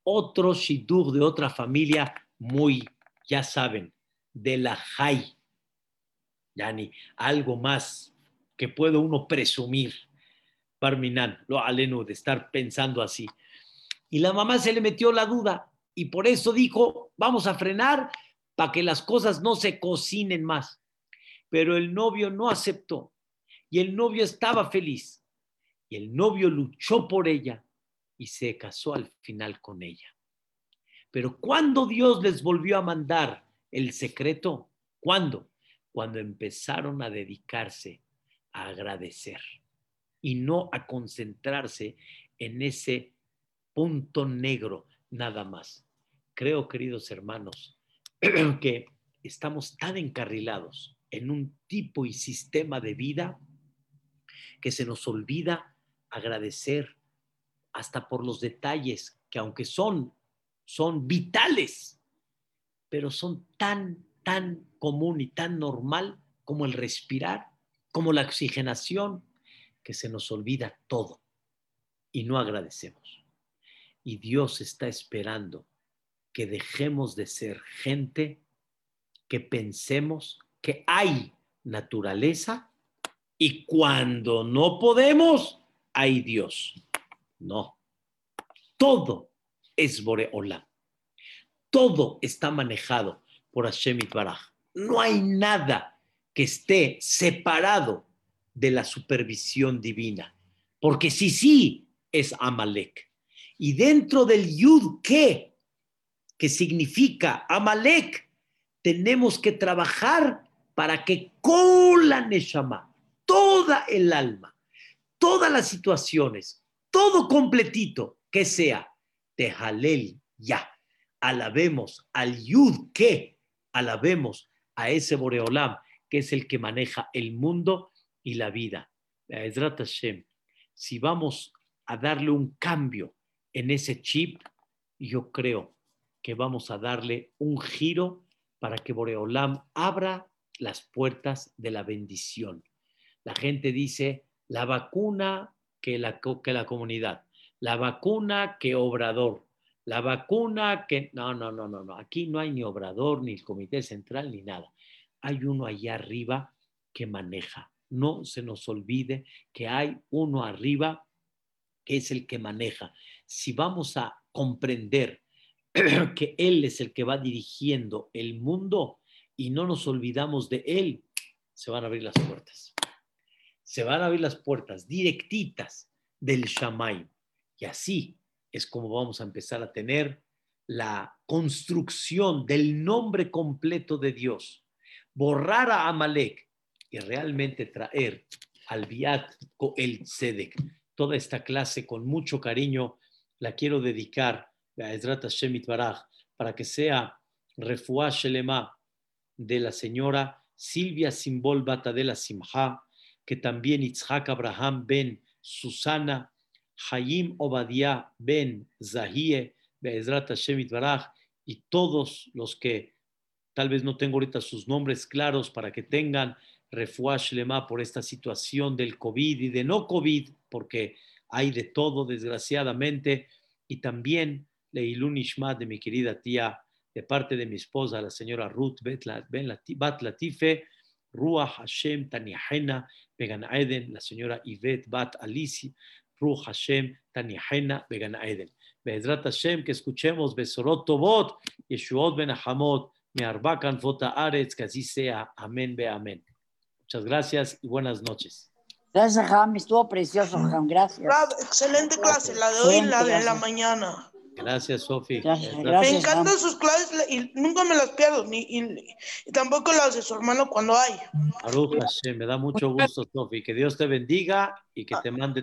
otro shidur de otra familia muy, ya saben, de la Jai. Yani, algo más que puede uno presumir. Parminan, lo aleno de estar pensando así. Y la mamá se le metió la duda y por eso dijo, vamos a frenar para que las cosas no se cocinen más. Pero el novio no aceptó y el novio estaba feliz y el novio luchó por ella y se casó al final con ella. Pero cuando Dios les volvió a mandar el secreto, ¿cuándo? Cuando empezaron a dedicarse a agradecer y no a concentrarse en ese punto negro nada más. Creo, queridos hermanos, que estamos tan encarrilados en un tipo y sistema de vida que se nos olvida agradecer hasta por los detalles que aunque son son vitales, pero son tan tan común y tan normal como el respirar, como la oxigenación, que se nos olvida todo y no agradecemos. Y Dios está esperando que dejemos de ser gente, que pensemos que hay naturaleza y cuando no podemos, hay Dios. No. Todo es Boreola. Todo está manejado por Hashem Baraj. No hay nada que esté separado de la supervisión divina. Porque si sí, es Amalek. Y dentro del Yud, ¿qué? que significa Amalek, tenemos que trabajar para que con la Neshama, toda el alma, todas las situaciones, todo completito, que sea Tejalel ya, alabemos al Yud que, alabemos a ese Boreolam, que es el que maneja el mundo y la vida. Si vamos a darle un cambio en ese chip, yo creo que vamos a darle un giro para que Boreolam abra las puertas de la bendición. La gente dice, la vacuna que la, que la comunidad, la vacuna que obrador, la vacuna que... No, no, no, no, no. Aquí no hay ni obrador, ni el comité central, ni nada. Hay uno allá arriba que maneja. No se nos olvide que hay uno arriba que es el que maneja. Si vamos a comprender que Él es el que va dirigiendo el mundo y no nos olvidamos de Él, se van a abrir las puertas. Se van a abrir las puertas directitas del Shamay. Y así es como vamos a empezar a tener la construcción del nombre completo de Dios, borrar a Amalek y realmente traer al Biat el Tzedek. Toda esta clase con mucho cariño la quiero dedicar a Ezrat Hashem Baraj para que sea refuah shelema de la señora Silvia Simbol Batadela Simha, que también Itzhak Abraham ben Susana, Hayim Obadiah ben Zahie, Be'ezrat Hashem Baraj, y todos los que tal vez no tengo ahorita sus nombres claros para que tengan refuah shelema por esta situación del COVID y de no COVID, porque hay de todo, desgraciadamente, y también Leilun Ishmat de mi querida tía, de parte de mi esposa, la señora Ruth Bat Latife, Ruach Hashem Taniahena Began Eden, la señora Yvette Bat Alisi, Ruach Hashem Taniahena Began Eden. Be'ezrat Hashem, que escuchemos Besorot Tobot, Yeshuot Ben Ahamot, Me'arbakan Fota Aretz, que así sea. Amén, be amén. Muchas gracias y buenas noches. Gracias, Jam. Estuvo precioso, Jam. Gracias. excelente clase, la de hoy y la de la mañana. Gracias, Sofi. Me encantan sus clases y nunca me las pierdo, ni, y, tampoco las de su hermano cuando hay. Aruja, me da mucho gusto, Sofi. Que Dios te bendiga y que te mande